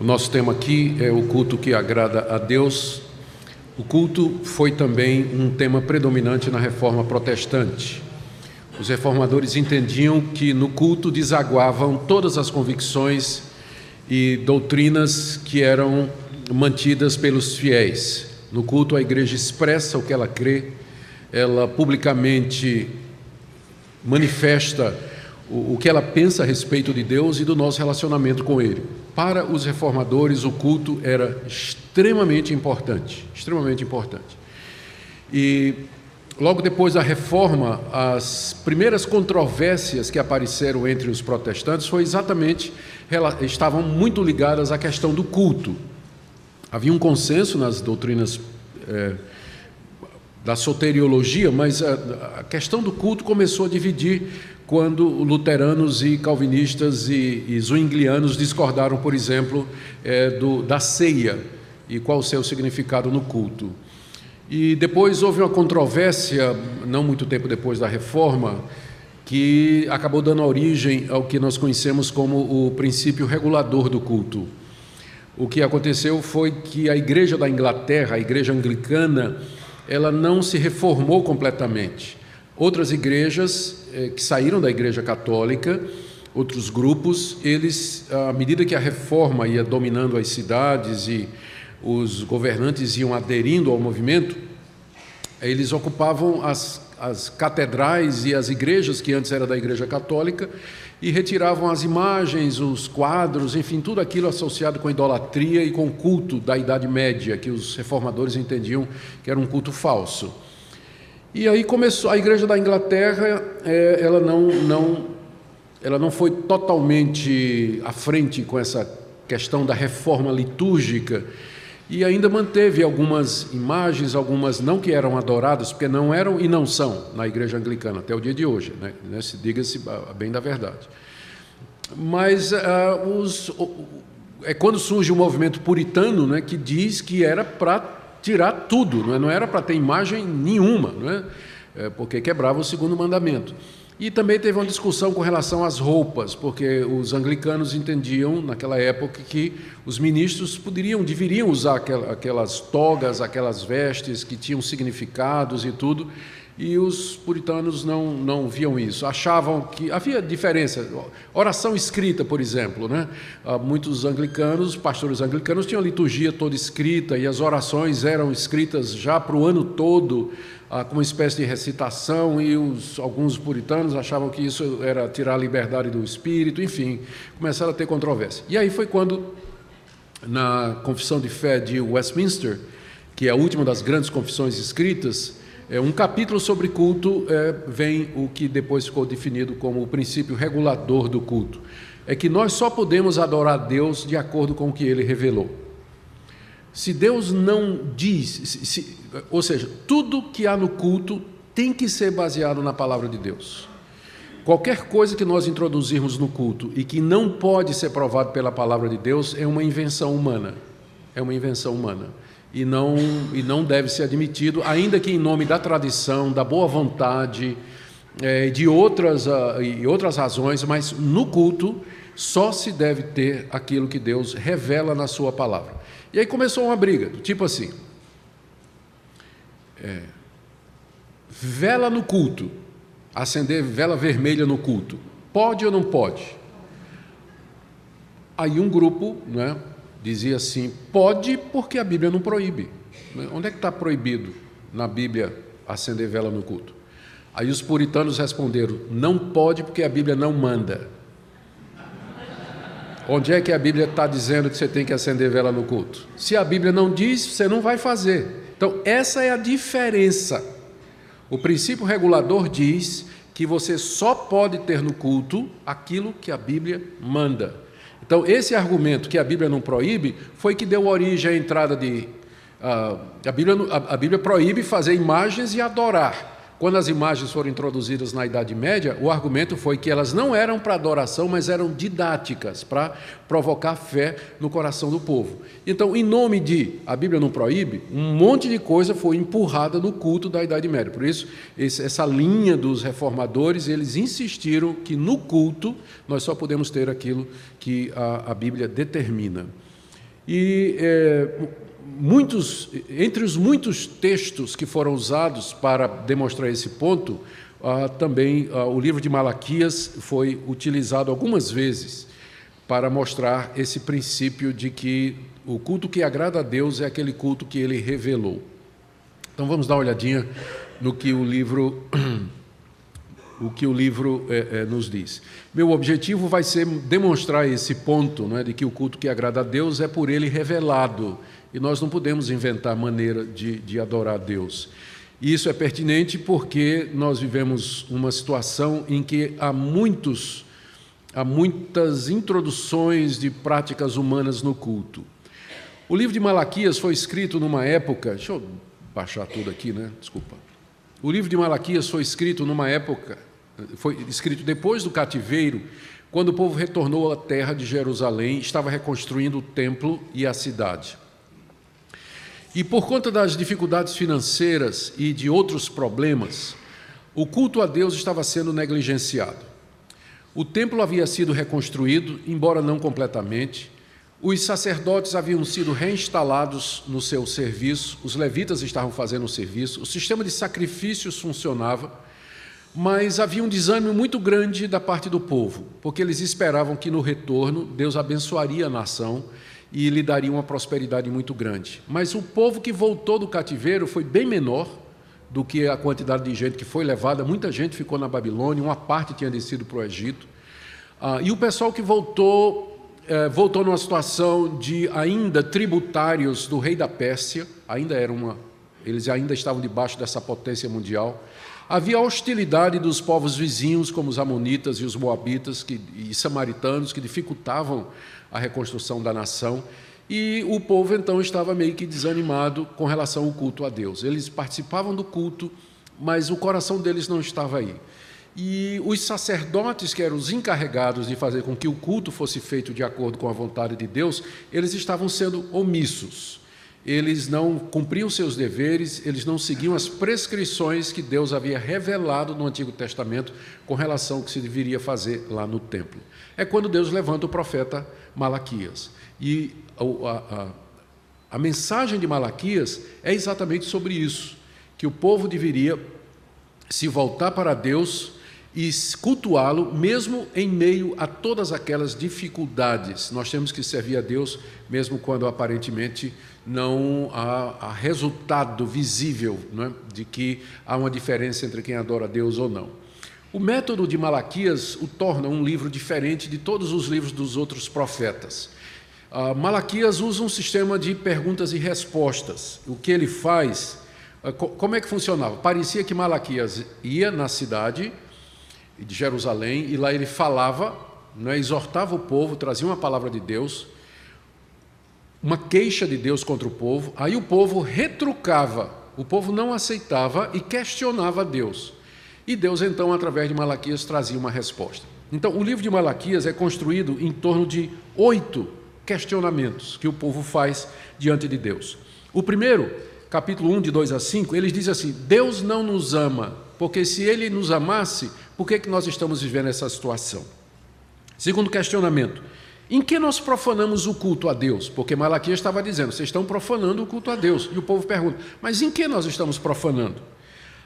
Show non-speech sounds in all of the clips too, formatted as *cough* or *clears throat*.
O nosso tema aqui é o culto que agrada a Deus. O culto foi também um tema predominante na reforma protestante. Os reformadores entendiam que no culto desaguavam todas as convicções e doutrinas que eram mantidas pelos fiéis. No culto, a igreja expressa o que ela crê, ela publicamente manifesta o, que ela pensa a respeito de Deus e do nosso relacionamento com Ele. Para os reformadores, o culto era extremamente importante, extremamente importante. E logo depois da reforma, as primeiras controvérsias que apareceram entre os protestantes foi exatamente estavam muito ligadas à questão do culto. Havia um consenso nas doutrinas é, da soteriologia, mas a, a questão do culto começou a dividir quando luteranos e calvinistas e, e zwinglianos discordaram, por exemplo, é, do, da ceia e qual o seu significado no culto. E depois houve uma controvérsia, não muito tempo depois da reforma, que acabou dando origem ao que nós conhecemos como o princípio regulador do culto. O que aconteceu foi que a igreja da Inglaterra, a igreja anglicana, ela não se reformou completamente. Outras igrejas eh, que saíram da Igreja Católica, outros grupos, eles, à medida que a reforma ia dominando as cidades e os governantes iam aderindo ao movimento, eles ocupavam as, as catedrais e as igrejas que antes era da Igreja Católica e retiravam as imagens, os quadros, enfim, tudo aquilo associado com idolatria e com culto da Idade Média, que os reformadores entendiam que era um culto falso. E aí começou a igreja da Inglaterra, é, ela não, não, ela não foi totalmente à frente com essa questão da reforma litúrgica e ainda manteve algumas imagens, algumas não que eram adoradas, porque não eram e não são na igreja anglicana até o dia de hoje, né? Se diga-se bem da verdade. Mas uh, os, é quando surge o movimento puritano, né, que diz que era para tirar tudo, não, é? não era para ter imagem nenhuma, não é? é? porque quebrava o segundo mandamento. E também teve uma discussão com relação às roupas, porque os anglicanos entendiam naquela época que os ministros poderiam, deveriam usar aquelas togas, aquelas vestes que tinham significados e tudo, e os puritanos não, não viam isso. Achavam que havia diferença. Oração escrita, por exemplo. Né? Ah, muitos anglicanos, pastores anglicanos, tinham a liturgia toda escrita e as orações eram escritas já para o ano todo, ah, com uma espécie de recitação, e os, alguns puritanos achavam que isso era tirar a liberdade do espírito, enfim, começaram a ter controvérsia. E aí foi quando, na Confissão de Fé de Westminster, que é a última das grandes confissões escritas, é, um capítulo sobre culto é, vem o que depois ficou definido como o princípio regulador do culto. É que nós só podemos adorar Deus de acordo com o que ele revelou. Se Deus não diz, se, se, ou seja, tudo que há no culto tem que ser baseado na palavra de Deus. Qualquer coisa que nós introduzirmos no culto e que não pode ser provado pela palavra de Deus é uma invenção humana. É uma invenção humana e não, e não deve ser admitido, ainda que em nome da tradição, da boa vontade, é, de outras, uh, e outras razões, mas no culto só se deve ter aquilo que Deus revela na Sua palavra. E aí começou uma briga, tipo assim: é, vela no culto, acender vela vermelha no culto, pode ou não pode? Aí um grupo, né, dizia assim: pode porque a Bíblia não proíbe. Onde é que está proibido na Bíblia acender vela no culto? Aí os puritanos responderam: não pode porque a Bíblia não manda. Onde é que a Bíblia está dizendo que você tem que acender vela no culto? Se a Bíblia não diz, você não vai fazer. Então, essa é a diferença. O princípio regulador diz que você só pode ter no culto aquilo que a Bíblia manda. Então, esse argumento que a Bíblia não proíbe foi que deu origem à entrada de. Uh, a, Bíblia, a, a Bíblia proíbe fazer imagens e adorar. Quando as imagens foram introduzidas na Idade Média, o argumento foi que elas não eram para adoração, mas eram didáticas, para provocar fé no coração do povo. Então, em nome de a Bíblia não proíbe, um monte de coisa foi empurrada no culto da Idade Média. Por isso, essa linha dos reformadores, eles insistiram que no culto nós só podemos ter aquilo que a, a Bíblia determina. E é, muitos, entre os muitos textos que foram usados para demonstrar esse ponto, ah, também ah, o livro de Malaquias foi utilizado algumas vezes para mostrar esse princípio de que o culto que agrada a Deus é aquele culto que ele revelou. Então vamos dar uma olhadinha no que o livro *clears throat* o que o livro é, é, nos diz. Meu objetivo vai ser demonstrar esse ponto, não é, de que o culto que agrada a Deus é por Ele revelado e nós não podemos inventar maneira de, de adorar a Deus. E isso é pertinente porque nós vivemos uma situação em que há muitos há muitas introduções de práticas humanas no culto. O livro de Malaquias foi escrito numa época, deixa eu baixar tudo aqui, né? Desculpa. O livro de Malaquias foi escrito numa época, foi escrito depois do cativeiro, quando o povo retornou à terra de Jerusalém, estava reconstruindo o templo e a cidade. E por conta das dificuldades financeiras e de outros problemas, o culto a Deus estava sendo negligenciado. O templo havia sido reconstruído, embora não completamente. Os sacerdotes haviam sido reinstalados no seu serviço, os levitas estavam fazendo o serviço, o sistema de sacrifícios funcionava, mas havia um desânimo muito grande da parte do povo, porque eles esperavam que no retorno Deus abençoaria a nação e lhe daria uma prosperidade muito grande. Mas o povo que voltou do cativeiro foi bem menor do que a quantidade de gente que foi levada. Muita gente ficou na Babilônia, uma parte tinha descido para o Egito. Ah, e o pessoal que voltou, eh, voltou numa situação de ainda tributários do rei da Pérsia, ainda era uma, eles ainda estavam debaixo dessa potência mundial. Havia hostilidade dos povos vizinhos, como os amonitas e os moabitas que, e samaritanos, que dificultavam a reconstrução da nação. E o povo então estava meio que desanimado com relação ao culto a Deus. Eles participavam do culto, mas o coração deles não estava aí. E os sacerdotes, que eram os encarregados de fazer com que o culto fosse feito de acordo com a vontade de Deus, eles estavam sendo omissos. Eles não cumpriam seus deveres, eles não seguiam as prescrições que Deus havia revelado no Antigo Testamento com relação ao que se deveria fazer lá no templo. É quando Deus levanta o profeta Malaquias. E a, a, a mensagem de Malaquias é exatamente sobre isso: que o povo deveria se voltar para Deus e cultuá-lo, mesmo em meio a todas aquelas dificuldades. Nós temos que servir a Deus, mesmo quando aparentemente não há, resultado visível é? de que há uma diferença entre quem adora a Deus ou não. O método de Malaquias o torna um livro diferente de todos os livros dos outros profetas. Uh, Malaquias usa um sistema de perguntas e respostas. O que ele faz, uh, co como é que funcionava? Parecia que Malaquias ia na cidade de Jerusalém e lá ele falava, né, exortava o povo, trazia uma palavra de Deus, uma queixa de Deus contra o povo, aí o povo retrucava, o povo não aceitava e questionava Deus. E Deus, então, através de Malaquias, trazia uma resposta. Então, o livro de Malaquias é construído em torno de oito questionamentos que o povo faz diante de Deus. O primeiro, capítulo 1, de 2 a 5, ele diz assim: Deus não nos ama, porque se ele nos amasse, por que, que nós estamos vivendo essa situação? Segundo questionamento, em que nós profanamos o culto a Deus? Porque Malaquias estava dizendo, vocês estão profanando o culto a Deus. E o povo pergunta, mas em que nós estamos profanando?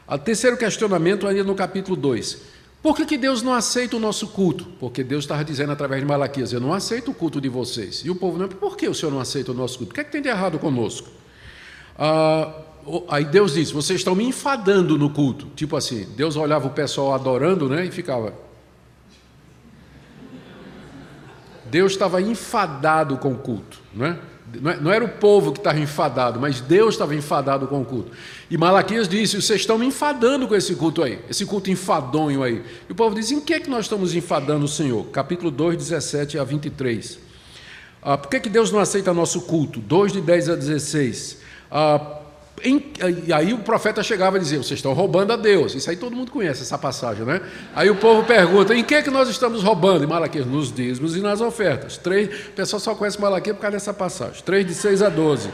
O terceiro questionamento, ainda no capítulo 2, por que, que Deus não aceita o nosso culto? Porque Deus estava dizendo através de Malaquias: Eu não aceito o culto de vocês. E o povo não, por que o Senhor não aceita o nosso culto? O que, é que tem de errado conosco? Ah, aí Deus disse: Vocês estão me enfadando no culto. Tipo assim, Deus olhava o pessoal adorando né, e ficava. Deus estava enfadado com o culto. Não é? É, não era o povo que estava enfadado, mas Deus estava enfadado com o culto. E Malaquias disse: Vocês estão me enfadando com esse culto aí, esse culto enfadonho aí. E o povo diz: Em que é que nós estamos enfadando o Senhor? Capítulo 2, 17 a 23. Ah, por que, que Deus não aceita nosso culto? 2 de 10 a 16. Ah, em, e aí o profeta chegava e dizia: Vocês estão roubando a Deus. Isso aí todo mundo conhece essa passagem, né? Aí o povo pergunta: Em que é que nós estamos roubando? Em Malaquias, nos dízimos e nas ofertas. Três, o pessoal só conhece Malaquias por causa dessa passagem. 3 de 6 a 12.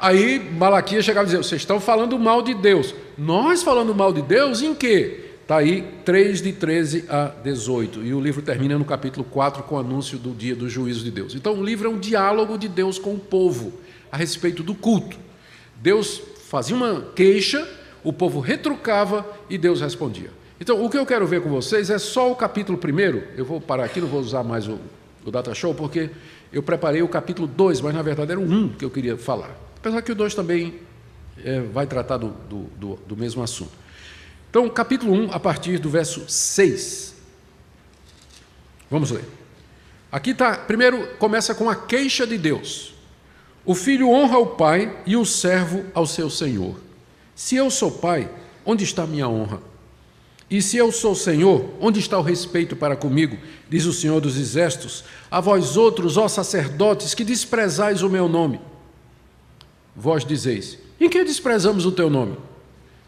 Aí Malaquias chegava e dizia: Vocês estão falando mal de Deus. Nós falando mal de Deus em quê? Está aí 3 de 13 a 18. E o livro termina no capítulo 4 com o anúncio do dia do juízo de Deus. Então o livro é um diálogo de Deus com o povo a respeito do culto. Deus fazia uma queixa, o povo retrucava e Deus respondia. Então o que eu quero ver com vocês é só o capítulo primeiro. Eu vou parar aqui, não vou usar mais o, o Data Show, porque eu preparei o capítulo 2, mas na verdade era o 1 um que eu queria falar. Apesar que o 2 também é, vai tratar do, do, do, do mesmo assunto. Então, capítulo 1, a partir do verso 6. Vamos ler. Aqui está, primeiro começa com a queixa de Deus. O filho honra o pai e o servo ao seu senhor. Se eu sou pai, onde está minha honra? E se eu sou senhor, onde está o respeito para comigo? Diz o Senhor dos Exércitos. A vós outros, ó sacerdotes, que desprezais o meu nome. Vós dizeis: Em que desprezamos o teu nome?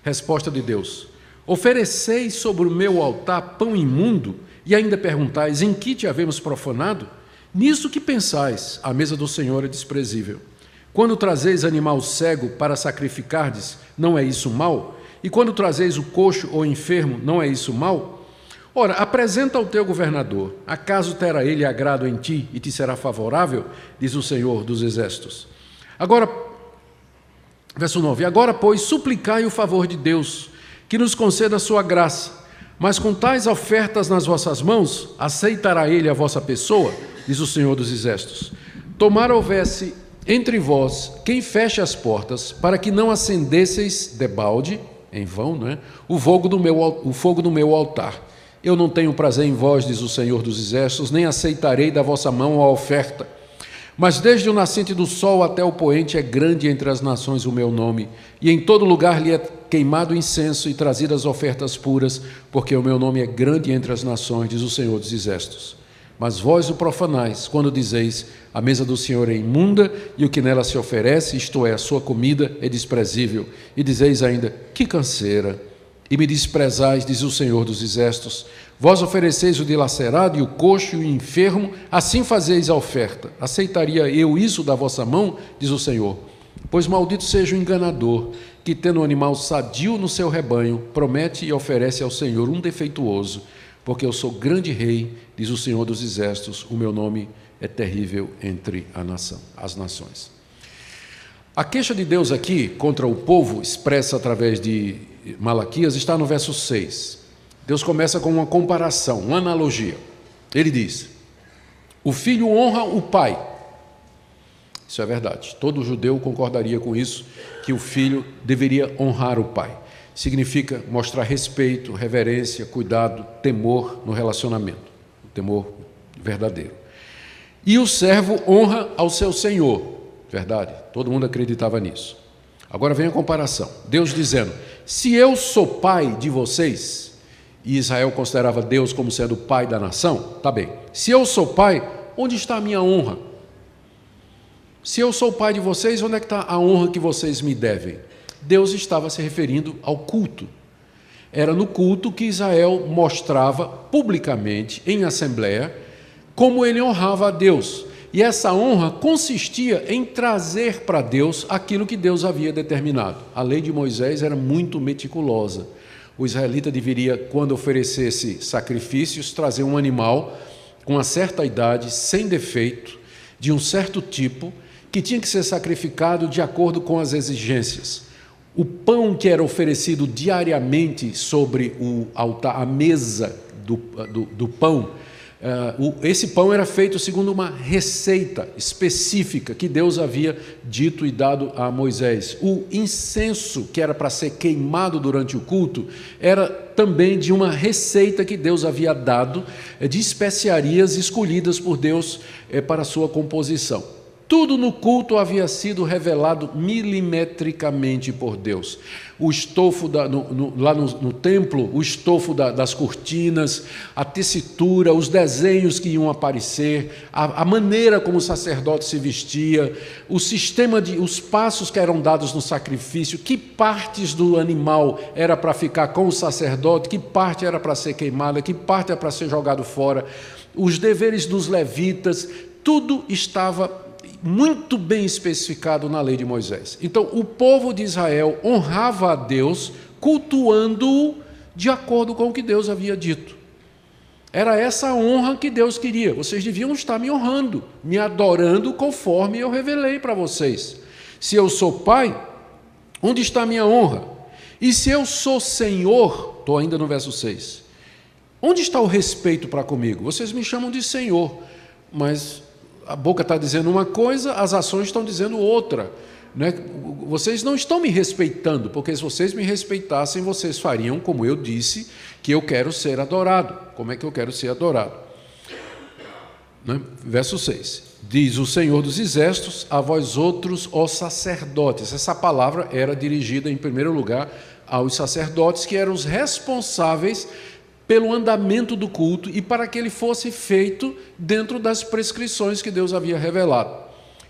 Resposta de Deus: Ofereceis sobre o meu altar pão imundo e ainda perguntais: Em que te havemos profanado? Nisso que pensais, a mesa do Senhor é desprezível. Quando trazeis animal cego para sacrificardes, não é isso mal? E quando trazeis o coxo ou enfermo, não é isso mal? Ora, apresenta ao teu governador, acaso terá ele agrado em ti e te será favorável? Diz o Senhor dos Exércitos. Agora, verso 9: Agora, pois, suplicai o favor de Deus que nos conceda a sua graça. Mas com tais ofertas nas vossas mãos, aceitará ele a vossa pessoa, diz o Senhor dos Exércitos. Tomara houvesse entre vós quem feche as portas, para que não acendesseis debalde, em vão, não é? o, fogo do meu, o fogo do meu altar. Eu não tenho prazer em vós, diz o Senhor dos Exércitos, nem aceitarei da vossa mão a oferta. Mas desde o nascente do sol até o poente é grande entre as nações o meu nome, e em todo lugar lhe é queimado incenso e trazidas ofertas puras, porque o meu nome é grande entre as nações, diz o Senhor dos Exércitos. Mas vós o profanais, quando dizeis: a mesa do Senhor é imunda e o que nela se oferece, isto é, a sua comida, é desprezível. E dizeis ainda: que canseira! E me desprezais, diz o Senhor dos Exércitos. Vós ofereceis o dilacerado e o coxo e o enfermo, assim fazeis a oferta. Aceitaria eu isso da vossa mão, diz o Senhor. Pois maldito seja o enganador, que tendo um animal sadio no seu rebanho, promete e oferece ao Senhor um defeituoso, porque eu sou grande rei, diz o Senhor dos Exércitos, o meu nome é terrível entre a nação, as nações. A queixa de Deus aqui contra o povo, expressa através de Malaquias, está no verso 6. Deus começa com uma comparação, uma analogia. Ele diz: O filho honra o pai. Isso é verdade. Todo judeu concordaria com isso, que o filho deveria honrar o pai. Significa mostrar respeito, reverência, cuidado, temor no relacionamento, temor verdadeiro. E o servo honra ao seu senhor. Verdade? Todo mundo acreditava nisso. Agora vem a comparação. Deus dizendo: Se eu sou pai de vocês, e Israel considerava Deus como sendo o pai da nação, tá bem. Se eu sou pai, onde está a minha honra? Se eu sou pai de vocês, onde é que está a honra que vocês me devem? Deus estava se referindo ao culto. Era no culto que Israel mostrava publicamente, em assembleia, como ele honrava a Deus. E essa honra consistia em trazer para Deus aquilo que Deus havia determinado. A lei de Moisés era muito meticulosa. O israelita deveria, quando oferecesse sacrifícios, trazer um animal com uma certa idade, sem defeito, de um certo tipo, que tinha que ser sacrificado de acordo com as exigências. O pão que era oferecido diariamente sobre o altar, a mesa do, do, do pão, Uh, esse pão era feito segundo uma receita específica que Deus havia dito e dado a Moisés. O incenso, que era para ser queimado durante o culto, era também de uma receita que Deus havia dado, eh, de especiarias escolhidas por Deus eh, para sua composição. Tudo no culto havia sido revelado milimetricamente por Deus. O estofo da, no, no, lá no, no, templo, o estofo da, das cortinas, a tessitura, os desenhos que iam aparecer, a, a, maneira como o sacerdote se vestia, o sistema de, os passos que eram dados no sacrifício, que partes do animal era para ficar com o sacerdote, que parte era para ser queimada, que parte era para ser jogado fora, os deveres dos levitas, tudo estava muito bem especificado na lei de Moisés. Então, o povo de Israel honrava a Deus, cultuando-o de acordo com o que Deus havia dito. Era essa a honra que Deus queria. Vocês deviam estar me honrando, me adorando conforme eu revelei para vocês. Se eu sou pai, onde está a minha honra? E se eu sou senhor, estou ainda no verso 6, onde está o respeito para comigo? Vocês me chamam de senhor, mas a boca está dizendo uma coisa, as ações estão dizendo outra. Né? Vocês não estão me respeitando, porque se vocês me respeitassem, vocês fariam como eu disse, que eu quero ser adorado. Como é que eu quero ser adorado? Né? Verso 6. Diz o Senhor dos Exércitos a vós outros, ó sacerdotes. Essa palavra era dirigida, em primeiro lugar, aos sacerdotes, que eram os responsáveis pelo andamento do culto e para que ele fosse feito dentro das prescrições que Deus havia revelado.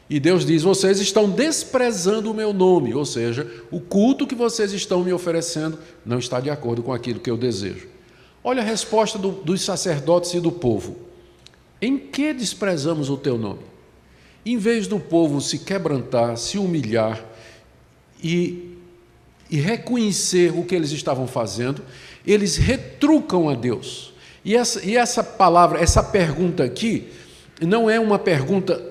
E Deus diz: vocês estão desprezando o meu nome, ou seja, o culto que vocês estão me oferecendo não está de acordo com aquilo que eu desejo. Olha a resposta do, dos sacerdotes e do povo: Em que desprezamos o teu nome? Em vez do povo se quebrantar, se humilhar e, e reconhecer o que eles estavam fazendo, eles retrucam a Deus. E essa, e essa palavra, essa pergunta aqui, não é uma pergunta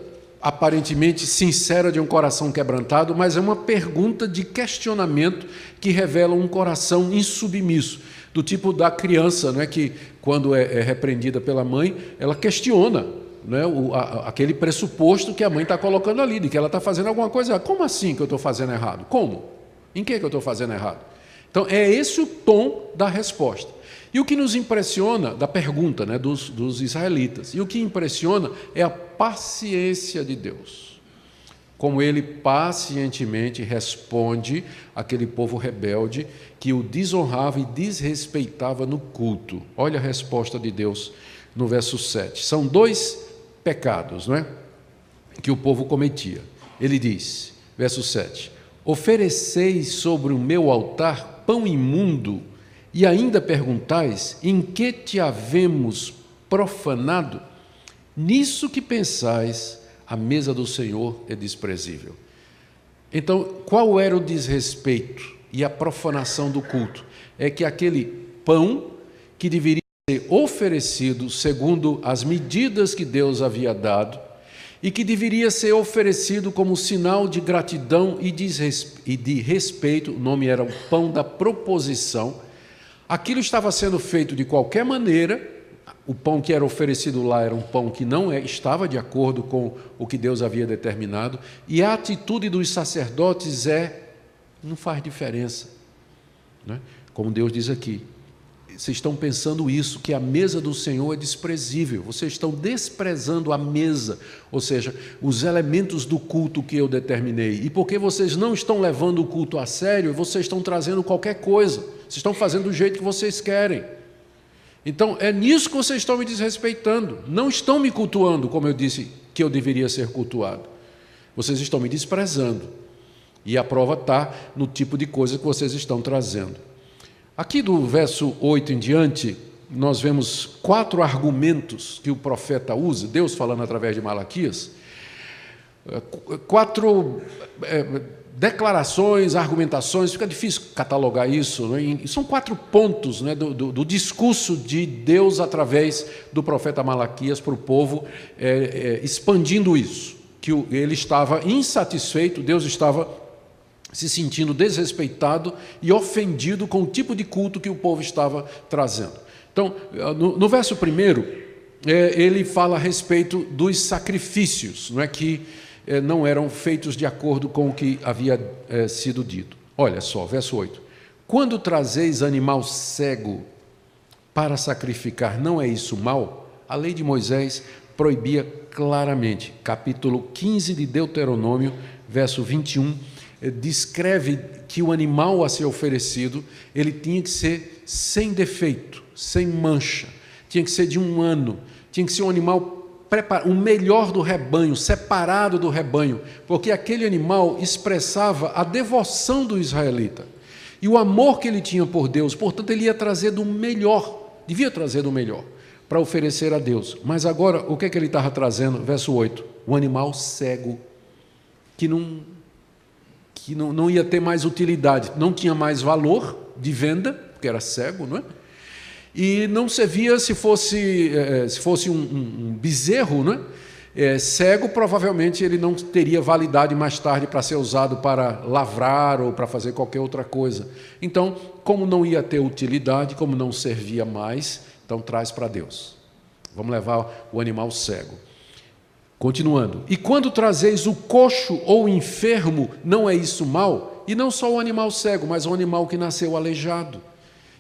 aparentemente sincera de um coração quebrantado, mas é uma pergunta de questionamento que revela um coração insubmisso, do tipo da criança, é que quando é, é repreendida pela mãe, ela questiona né, o, a, aquele pressuposto que a mãe está colocando ali, de que ela está fazendo alguma coisa. Como assim que eu estou fazendo errado? Como? Em que, que eu estou fazendo errado? Então, é esse o tom da resposta. E o que nos impressiona da pergunta né, dos, dos israelitas, e o que impressiona é a paciência de Deus. Como ele pacientemente responde àquele povo rebelde que o desonrava e desrespeitava no culto. Olha a resposta de Deus no verso 7. São dois pecados, não é? Que o povo cometia. Ele diz, verso 7: Ofereceis sobre o meu altar pão imundo e ainda perguntais: em que te havemos profanado? Nisso que pensais, a mesa do Senhor é desprezível. Então, qual era o desrespeito e a profanação do culto? É que aquele pão que deveria ser oferecido segundo as medidas que Deus havia dado, e que deveria ser oferecido como sinal de gratidão e de respeito, o nome era o pão da proposição, Aquilo estava sendo feito de qualquer maneira, o pão que era oferecido lá era um pão que não é, estava de acordo com o que Deus havia determinado, e a atitude dos sacerdotes é: não faz diferença. Né? Como Deus diz aqui, vocês estão pensando isso, que a mesa do Senhor é desprezível, vocês estão desprezando a mesa, ou seja, os elementos do culto que eu determinei. E porque vocês não estão levando o culto a sério, vocês estão trazendo qualquer coisa, vocês estão fazendo do jeito que vocês querem. Então, é nisso que vocês estão me desrespeitando, não estão me cultuando como eu disse que eu deveria ser cultuado. Vocês estão me desprezando. E a prova está no tipo de coisa que vocês estão trazendo. Aqui do verso 8 em diante, nós vemos quatro argumentos que o profeta usa, Deus falando através de Malaquias, é, quatro é, declarações, argumentações, fica difícil catalogar isso, né? são quatro pontos né, do, do, do, discurso de Deus através do profeta Malaquias para o povo, é, é, expandindo isso, que ele estava insatisfeito, Deus estava se sentindo desrespeitado e ofendido com o tipo de culto que o povo estava trazendo. Então, no, no verso primeiro, é, ele fala a respeito dos sacrifícios, não é que é, não eram feitos de acordo com o que havia é, sido dito. Olha só, verso 8. Quando trazeis animal cego para sacrificar, não é isso mal? A lei de Moisés proibia claramente. Capítulo 15 de Deuteronômio, verso 21 eh, descreve que o animal a ser oferecido, ele tinha que ser sem defeito, sem mancha, tinha que ser de um ano, tinha que ser um animal o melhor do rebanho, separado do rebanho, porque aquele animal expressava a devoção do israelita e o amor que ele tinha por Deus, portanto, ele ia trazer do melhor, devia trazer do melhor, para oferecer a Deus. Mas agora, o que é que ele estava trazendo? Verso 8: o animal cego, que não que não, não ia ter mais utilidade, não tinha mais valor de venda, porque era cego, não é? E não servia se fosse, eh, se fosse um, um, um bezerro, não é? É, cego, provavelmente ele não teria validade mais tarde para ser usado para lavrar ou para fazer qualquer outra coisa. Então, como não ia ter utilidade, como não servia mais, então traz para Deus. Vamos levar o animal cego. Continuando. E quando trazeis o coxo ou o enfermo, não é isso mal? E não só o animal cego, mas o animal que nasceu aleijado,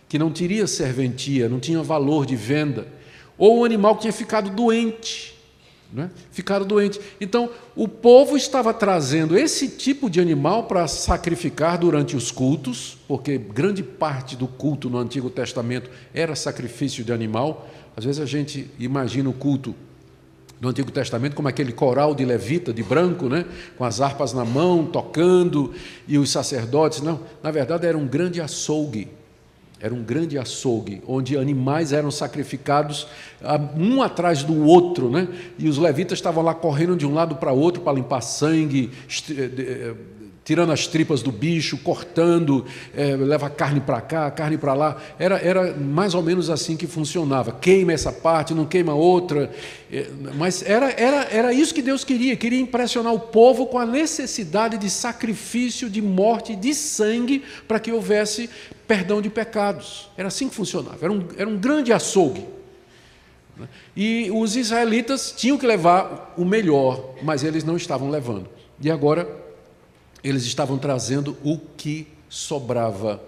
que não teria serventia, não tinha valor de venda, ou o animal que tinha ficado doente né? ficaram doentes. Então, o povo estava trazendo esse tipo de animal para sacrificar durante os cultos, porque grande parte do culto no Antigo Testamento era sacrifício de animal. Às vezes a gente imagina o culto no Antigo Testamento como aquele coral de levita de branco, né? com as harpas na mão, tocando, e os sacerdotes. Não, na verdade era um grande açougue era um grande açougue, onde animais eram sacrificados um atrás do outro, né? e os levitas estavam lá correndo de um lado para outro para limpar sangue, eh, tirando as tripas do bicho, cortando, é, leva carne para cá, carne para lá. Era, era mais ou menos assim que funcionava. Queima essa parte, não queima outra. É, mas era, era, era isso que Deus queria. Queria impressionar o povo com a necessidade de sacrifício, de morte, de sangue, para que houvesse perdão de pecados. Era assim que funcionava. Era um, era um grande açougue. E os israelitas tinham que levar o melhor, mas eles não estavam levando. E agora eles estavam trazendo o que sobrava.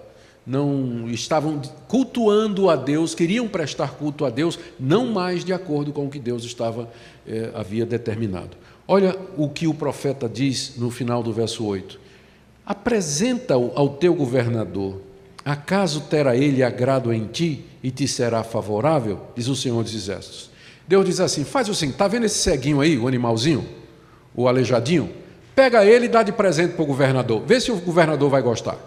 Não estavam cultuando a Deus, queriam prestar culto a Deus, não mais de acordo com o que Deus estava eh, havia determinado. Olha o que o profeta diz no final do verso 8: Apresenta-o ao teu governador, acaso terá ele agrado em ti e te será favorável? Diz o Senhor dos Exércitos. Deus diz assim: faz o seguinte, está vendo esse ceguinho aí, o animalzinho, o aleijadinho? Pega ele e dá de presente para o governador. Vê se o governador vai gostar.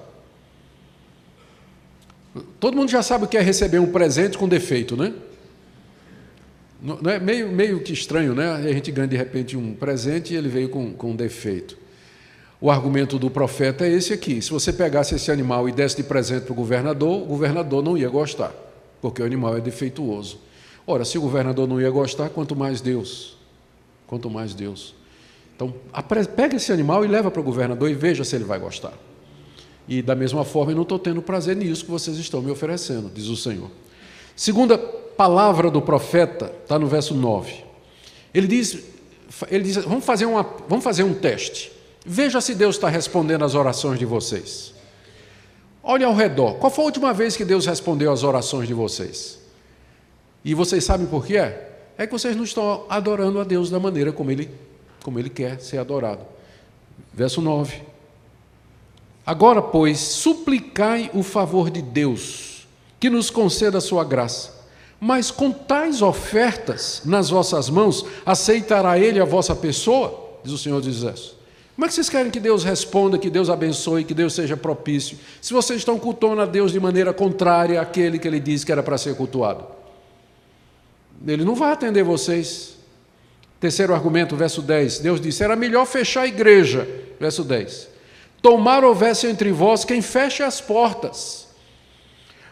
Todo mundo já sabe o que é receber um presente com defeito, né? Não é meio, meio que estranho, né? A gente ganha de repente um presente e ele veio com, com um defeito. O argumento do profeta é esse aqui: se você pegasse esse animal e desse de presente para o governador, o governador não ia gostar, porque o animal é defeituoso. Ora, se o governador não ia gostar, quanto mais Deus. Quanto mais Deus. Então, pega esse animal e leva para o governador e veja se ele vai gostar. E da mesma forma, eu não estou tendo prazer nisso que vocês estão me oferecendo, diz o Senhor. Segunda palavra do profeta, está no verso 9. Ele diz, ele diz vamos, fazer uma, vamos fazer um teste. Veja se Deus está respondendo às orações de vocês. Olhe ao redor. Qual foi a última vez que Deus respondeu às orações de vocês? E vocês sabem por quê? É que vocês não estão adorando a Deus da maneira como Ele como ele quer ser adorado. Verso 9. Agora, pois, suplicai o favor de Deus, que nos conceda a sua graça. Mas com tais ofertas nas vossas mãos, aceitará ele a vossa pessoa? Diz o Senhor dos Exércitos. Como é que vocês querem que Deus responda, que Deus abençoe, que Deus seja propício, se vocês estão cultuando a Deus de maneira contrária àquele que ele disse que era para ser cultuado? Ele não vai atender vocês. Terceiro argumento, verso 10. Deus disse: Era melhor fechar a igreja. Verso 10. Tomar houvesse entre vós quem feche as portas,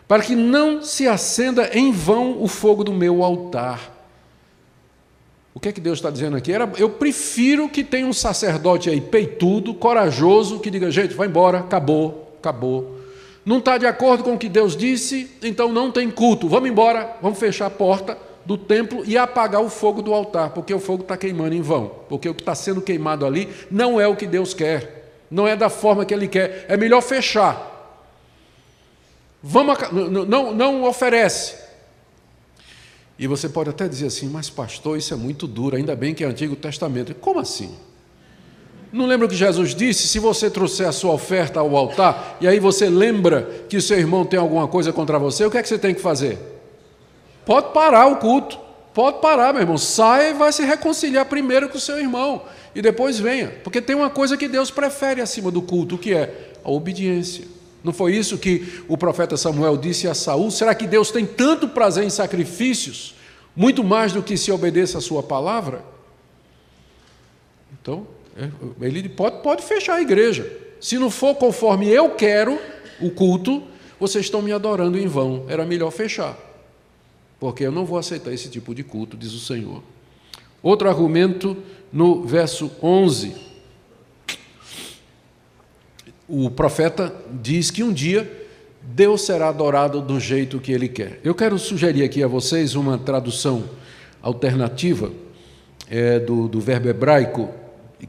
para que não se acenda em vão o fogo do meu altar. O que é que Deus está dizendo aqui? Era, eu prefiro que tenha um sacerdote aí peitudo, corajoso, que diga: gente, vai embora, acabou, acabou. Não está de acordo com o que Deus disse, então não tem culto. Vamos embora, vamos fechar a porta do templo e apagar o fogo do altar, porque o fogo está queimando em vão, porque o que está sendo queimado ali não é o que Deus quer, não é da forma que Ele quer, é melhor fechar. Vamos, não, não oferece. E você pode até dizer assim, mas pastor, isso é muito duro, ainda bem que é Antigo Testamento. Como assim? Não lembra o que Jesus disse? Se você trouxer a sua oferta ao altar, e aí você lembra que seu irmão tem alguma coisa contra você, o que é que você tem que fazer? Pode parar o culto. Pode parar, meu irmão. Sai e vai se reconciliar primeiro com o seu irmão. E depois venha. Porque tem uma coisa que Deus prefere acima do culto, que é a obediência. Não foi isso que o profeta Samuel disse a Saul? Será que Deus tem tanto prazer em sacrifícios, muito mais do que se obedeça a sua palavra? Então, ele pode, pode fechar a igreja. Se não for conforme eu quero o culto, vocês estão me adorando em vão, era melhor fechar, porque eu não vou aceitar esse tipo de culto, diz o Senhor. Outro argumento no verso 11. O profeta diz que um dia Deus será adorado do jeito que Ele quer. Eu quero sugerir aqui a vocês uma tradução alternativa é, do, do verbo hebraico,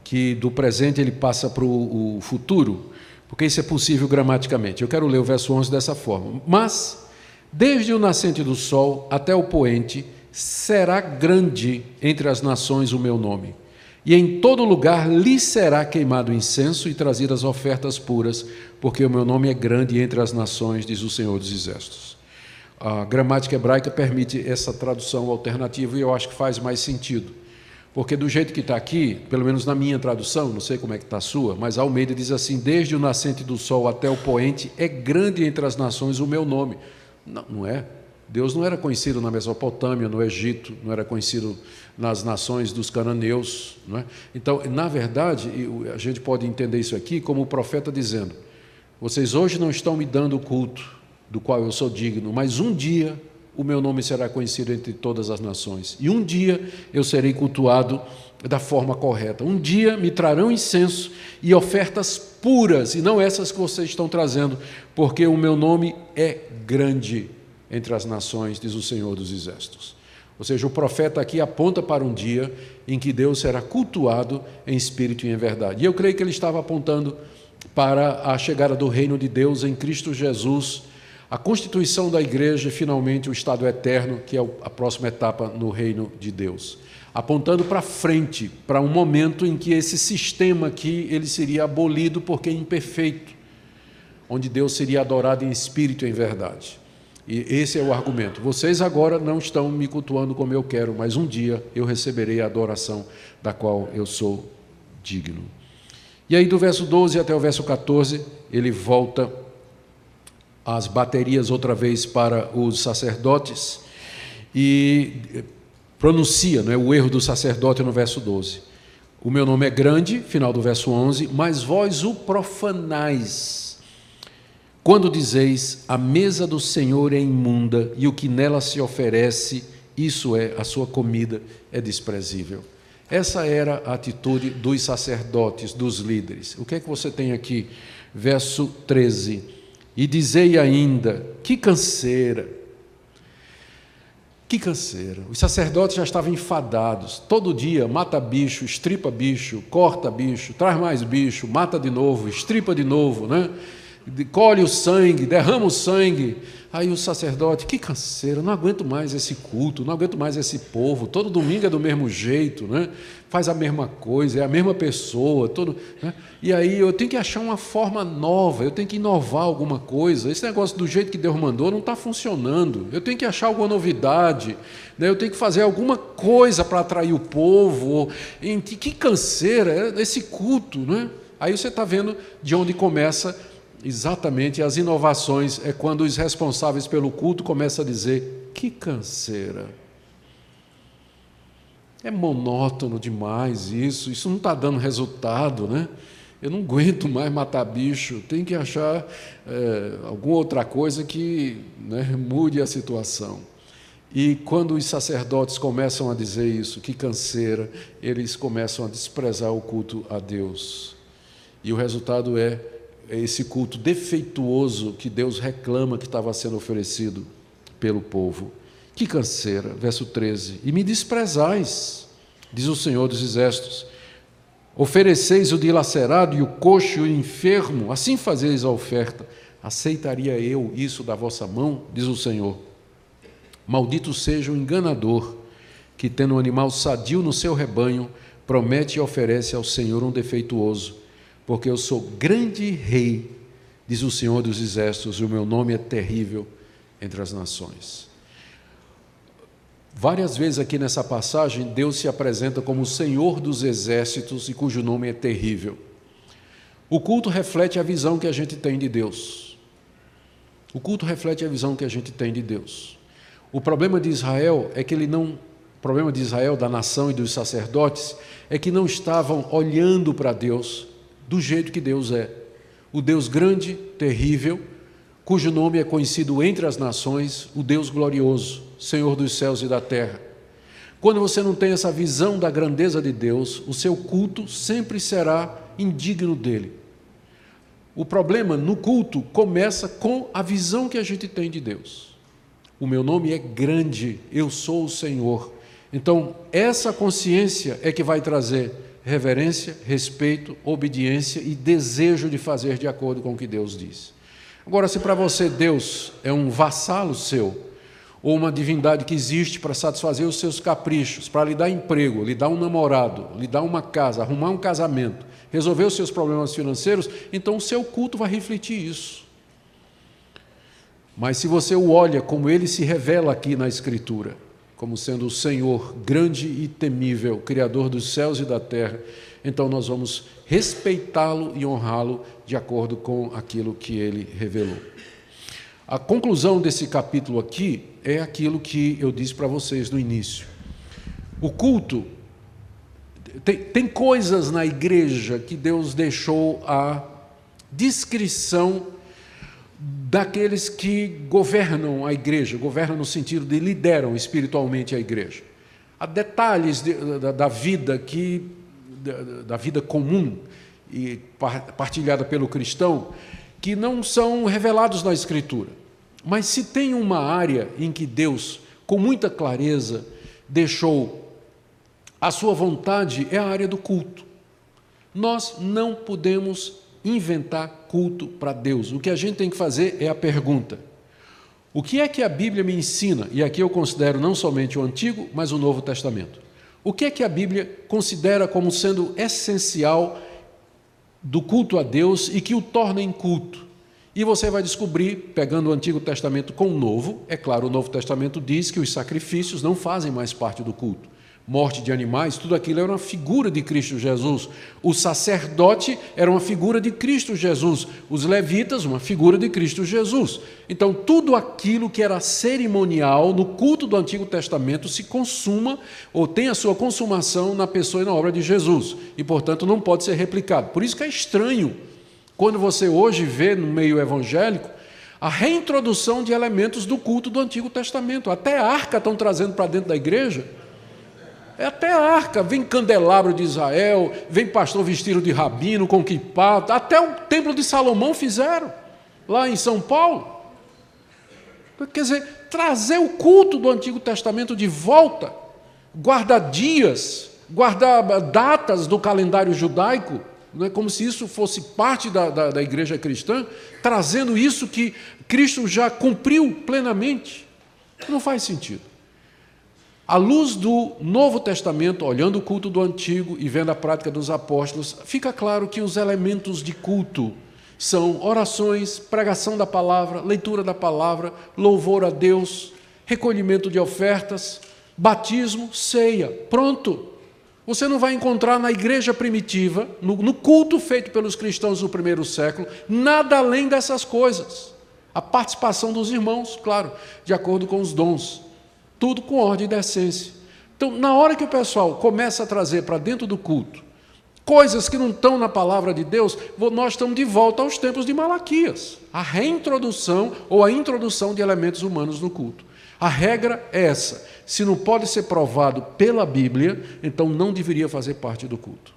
que do presente ele passa para o futuro, porque isso é possível gramaticamente. Eu quero ler o verso 11 dessa forma. Mas, desde o nascente do sol até o poente, será grande entre as nações o meu nome e em todo lugar lhe será queimado incenso e trazidas ofertas puras, porque o meu nome é grande entre as nações, diz o Senhor dos Exércitos. A gramática hebraica permite essa tradução alternativa e eu acho que faz mais sentido. Porque do jeito que está aqui, pelo menos na minha tradução, não sei como é que está a sua, mas Almeida diz assim: desde o nascente do sol até o poente, é grande entre as nações o meu nome. Não, não é. Deus não era conhecido na Mesopotâmia, no Egito, não era conhecido nas nações dos cananeus. Não é? Então, na verdade, a gente pode entender isso aqui como o profeta dizendo: Vocês hoje não estão me dando o culto do qual eu sou digno, mas um dia o meu nome será conhecido entre todas as nações, e um dia eu serei cultuado da forma correta. Um dia me trarão incenso e ofertas puras, e não essas que vocês estão trazendo, porque o meu nome é grande entre as nações, diz o Senhor dos Exércitos. Ou seja, o profeta aqui aponta para um dia em que Deus será cultuado em espírito e em verdade. E eu creio que ele estava apontando para a chegada do reino de Deus em Cristo Jesus, a constituição da igreja e finalmente o estado eterno, que é a próxima etapa no reino de Deus. Apontando para frente, para um momento em que esse sistema aqui ele seria abolido porque é imperfeito, onde Deus seria adorado em espírito e em verdade. E esse é o argumento. Vocês agora não estão me cultuando como eu quero, mas um dia eu receberei a adoração da qual eu sou digno. E aí, do verso 12 até o verso 14, ele volta as baterias outra vez para os sacerdotes e pronuncia é o erro do sacerdote no verso 12. O meu nome é grande, final do verso 11, mas vós o profanais quando dizeis a mesa do Senhor é imunda e o que nela se oferece, isso é, a sua comida, é desprezível. Essa era a atitude dos sacerdotes, dos líderes. O que é que você tem aqui? Verso 13. E dizei ainda: que canseira, que canseira. Os sacerdotes já estavam enfadados. Todo dia mata bicho, estripa bicho, corta bicho, traz mais bicho, mata de novo, estripa de novo, né? Colhe o sangue, derrama o sangue. Aí o sacerdote, que canseiro, não aguento mais esse culto, não aguento mais esse povo. Todo domingo é do mesmo jeito, né? faz a mesma coisa, é a mesma pessoa. Todo, né? E aí eu tenho que achar uma forma nova, eu tenho que inovar alguma coisa. Esse negócio do jeito que Deus mandou não está funcionando. Eu tenho que achar alguma novidade, né? eu tenho que fazer alguma coisa para atrair o povo. Que canseira é esse culto. Né? Aí você está vendo de onde começa exatamente as inovações é quando os responsáveis pelo culto começam a dizer: que canseira. É monótono demais isso, isso não está dando resultado, né? Eu não aguento mais matar bicho, tem que achar é, alguma outra coisa que né, mude a situação. E quando os sacerdotes começam a dizer isso, que canseira, eles começam a desprezar o culto a Deus. E o resultado é esse culto defeituoso que Deus reclama que estava sendo oferecido pelo povo. Que canseira, verso 13. E me desprezais, diz o Senhor dos Exércitos. Ofereceis o dilacerado e o coxo e o enfermo, assim fazeis a oferta. Aceitaria eu isso da vossa mão, diz o Senhor. Maldito seja o enganador, que tendo um animal sadio no seu rebanho, promete e oferece ao Senhor um defeituoso porque eu sou grande rei, diz o Senhor dos Exércitos, e o meu nome é terrível entre as nações. Várias vezes aqui nessa passagem, Deus se apresenta como o Senhor dos Exércitos e cujo nome é terrível. O culto reflete a visão que a gente tem de Deus. O culto reflete a visão que a gente tem de Deus. O problema de Israel é que ele não. O problema de Israel, da nação e dos sacerdotes, é que não estavam olhando para Deus do jeito que Deus é. O Deus grande, terrível, cujo nome é conhecido entre as nações, o Deus glorioso, Senhor dos céus e da terra. Quando você não tem essa visão da grandeza de Deus, o seu culto sempre será indigno dele. O problema no culto começa com a visão que a gente tem de Deus. O meu nome é grande, eu sou o Senhor. Então, essa consciência é que vai trazer reverência, respeito, obediência e desejo de fazer de acordo com o que Deus diz. Agora, se para você Deus é um vassalo seu, ou uma divindade que existe para satisfazer os seus caprichos, para lhe dar emprego, lhe dar um namorado, lhe dar uma casa, arrumar um casamento, resolver os seus problemas financeiros, então o seu culto vai refletir isso. Mas se você o olha como ele se revela aqui na Escritura, como sendo o Senhor grande e temível, Criador dos céus e da terra, então nós vamos respeitá-lo e honrá-lo de acordo com aquilo que ele revelou. A conclusão desse capítulo aqui é aquilo que eu disse para vocês no início. O culto. Tem, tem coisas na igreja que Deus deixou a discrição daqueles que governam a igreja, governam no sentido de lideram espiritualmente a igreja. Há detalhes de, da, da, vida que da, da vida comum e partilhada pelo cristão que não são revelados na Escritura. Mas se tem uma área em que Deus, com muita clareza, deixou a sua vontade, é a área do culto. Nós não podemos inventar culto para Deus. O que a gente tem que fazer é a pergunta: o que é que a Bíblia me ensina? E aqui eu considero não somente o Antigo, mas o Novo Testamento. O que é que a Bíblia considera como sendo essencial do culto a Deus e que o torna em culto. E você vai descobrir, pegando o Antigo Testamento com o Novo, é claro, o Novo Testamento diz que os sacrifícios não fazem mais parte do culto morte de animais, tudo aquilo era uma figura de Cristo Jesus. O sacerdote era uma figura de Cristo Jesus. Os levitas, uma figura de Cristo Jesus. Então, tudo aquilo que era cerimonial no culto do Antigo Testamento se consuma ou tem a sua consumação na pessoa e na obra de Jesus. E, portanto, não pode ser replicado. Por isso que é estranho quando você hoje vê no meio evangélico a reintrodução de elementos do culto do Antigo Testamento. Até a arca estão trazendo para dentro da igreja. É até arca, vem candelabro de Israel, vem pastor vestido de rabino com quipá, até o templo de Salomão fizeram, lá em São Paulo. Quer dizer, trazer o culto do Antigo Testamento de volta, guardar dias, guardar datas do calendário judaico, não é como se isso fosse parte da, da, da igreja cristã, trazendo isso que Cristo já cumpriu plenamente. Não faz sentido. À luz do Novo Testamento, olhando o culto do Antigo e vendo a prática dos apóstolos, fica claro que os elementos de culto são orações, pregação da palavra, leitura da palavra, louvor a Deus, recolhimento de ofertas, batismo, ceia. Pronto. Você não vai encontrar na igreja primitiva, no, no culto feito pelos cristãos do primeiro século, nada além dessas coisas. A participação dos irmãos, claro, de acordo com os dons. Tudo com ordem e decência. Então, na hora que o pessoal começa a trazer para dentro do culto coisas que não estão na palavra de Deus, nós estamos de volta aos tempos de Malaquias a reintrodução ou a introdução de elementos humanos no culto. A regra é essa: se não pode ser provado pela Bíblia, então não deveria fazer parte do culto.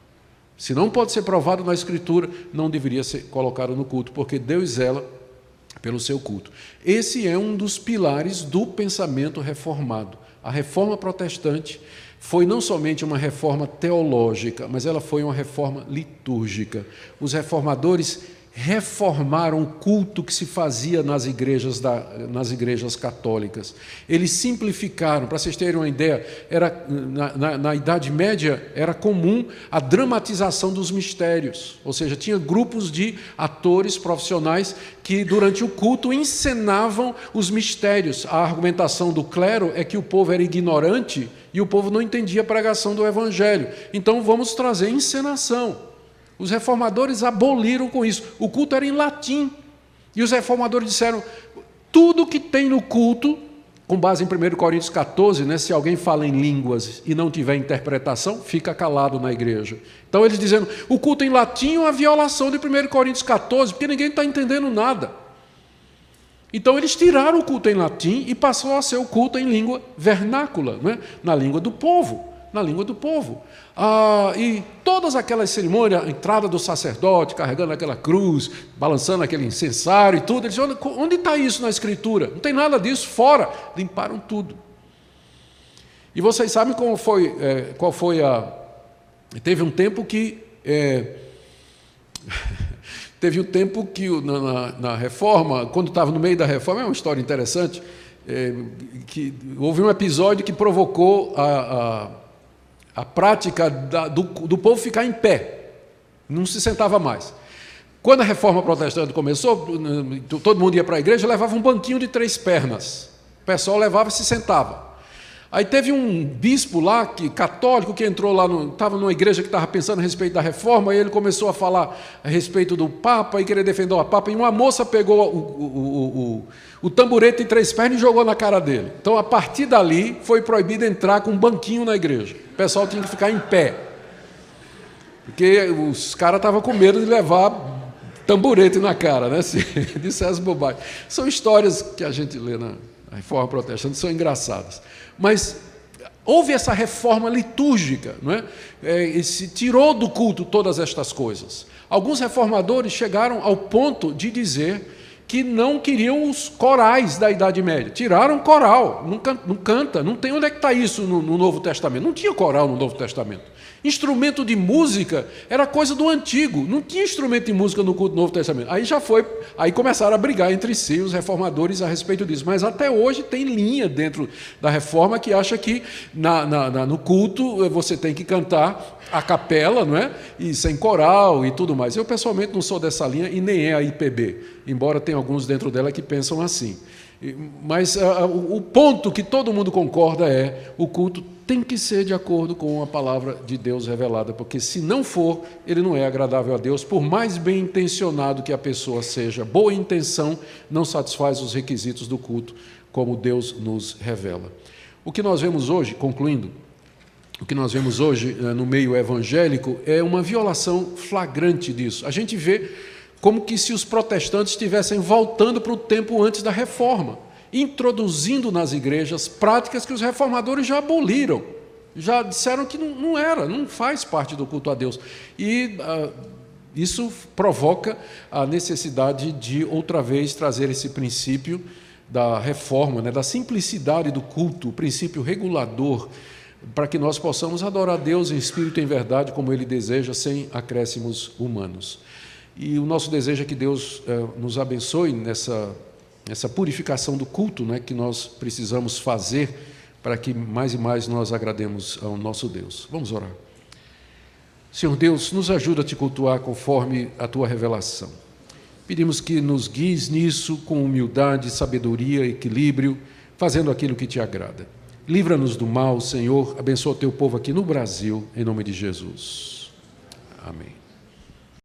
Se não pode ser provado na Escritura, não deveria ser colocado no culto, porque Deus zela pelo seu culto. Esse é um dos pilares do pensamento reformado. A reforma protestante foi não somente uma reforma teológica, mas ela foi uma reforma litúrgica. Os reformadores reformaram o culto que se fazia nas igrejas, da, nas igrejas católicas. Eles simplificaram, para vocês terem uma ideia, era, na, na, na, Idade Média era comum a dramatização dos mistérios, ou seja, tinha grupos de atores profissionais que durante o culto encenavam os mistérios. A argumentação do clero é que o povo era ignorante e o povo não entendia a pregação do evangelho. Então vamos trazer encenação. Os reformadores aboliram com isso. O culto era em latim. E os reformadores disseram: tudo que tem no culto, com base em 1 Coríntios 14, né, se alguém fala em línguas e não tiver interpretação, fica calado na igreja. Então eles dizendo: o culto em latim é uma violação de 1 Coríntios 14, porque ninguém está entendendo nada. Então eles tiraram o culto em latim e passou a ser o culto em língua vernácula, né? na língua do povo. Na língua do povo. Ah, e todas aquelas cerimônias, a entrada do sacerdote, carregando aquela cruz, balançando aquele incensário e tudo, eles dizem, onde está isso na escritura? Não tem nada disso, fora. Limparam tudo. E vocês sabem como foi, é, qual foi a. Teve um tempo que. É... *laughs* Teve um tempo que na, na, na reforma, quando estava no meio da reforma, é uma história interessante, é, que houve um episódio que provocou a, a, prática da, do, do povo ficar em pé, não se sentava mais. Quando a reforma protestante começou, todo mundo ia para a igreja, levava um banquinho de três pernas. O pessoal levava e se sentava. Aí teve um bispo lá, que, católico, que entrou lá, estava numa igreja que estava pensando a respeito da reforma, e ele começou a falar a respeito do Papa e querer defender o Papa, e uma moça pegou o, o, o, o tamborete em três pernas e jogou na cara dele. Então, a partir dali, foi proibido entrar com um banquinho na igreja. O pessoal tinha que ficar em pé. Porque os caras estavam com medo de levar tamborete na cara, né? *laughs* Se dissesse bobagem. São histórias que a gente lê na reforma protestante, são engraçadas. Mas houve essa reforma litúrgica, não é? é se tirou do culto todas estas coisas. Alguns reformadores chegaram ao ponto de dizer que não queriam os corais da Idade Média. Tiraram coral, não canta, não, canta, não tem onde é que está isso no, no Novo Testamento. Não tinha coral no Novo Testamento. Instrumento de música era coisa do antigo, não tinha instrumento de música no culto do Novo Testamento. Aí já foi, aí começaram a brigar entre si os reformadores a respeito disso. Mas até hoje tem linha dentro da reforma que acha que na, na, na, no culto você tem que cantar a capela, não é? E sem coral e tudo mais. Eu pessoalmente não sou dessa linha e nem é a IPB, embora tenha alguns dentro dela que pensam assim. Mas o ponto que todo mundo concorda é: o culto tem que ser de acordo com a palavra de Deus revelada, porque se não for, ele não é agradável a Deus, por mais bem intencionado que a pessoa seja. Boa intenção não satisfaz os requisitos do culto, como Deus nos revela. O que nós vemos hoje, concluindo, o que nós vemos hoje uh, no meio evangélico é uma violação flagrante disso. A gente vê como que se os protestantes estivessem voltando para o tempo antes da reforma, introduzindo nas igrejas práticas que os reformadores já aboliram, já disseram que não, não era, não faz parte do culto a Deus. E ah, isso provoca a necessidade de outra vez trazer esse princípio da reforma, né, da simplicidade do culto, o princípio regulador, para que nós possamos adorar a Deus em espírito e em verdade, como Ele deseja, sem acréscimos humanos. E o nosso desejo é que Deus eh, nos abençoe nessa, nessa purificação do culto né, que nós precisamos fazer para que mais e mais nós agrademos ao nosso Deus. Vamos orar. Senhor Deus, nos ajuda a te cultuar conforme a tua revelação. Pedimos que nos guies nisso com humildade, sabedoria, equilíbrio, fazendo aquilo que te agrada. Livra-nos do mal, Senhor. Abençoa o teu povo aqui no Brasil, em nome de Jesus. Amém.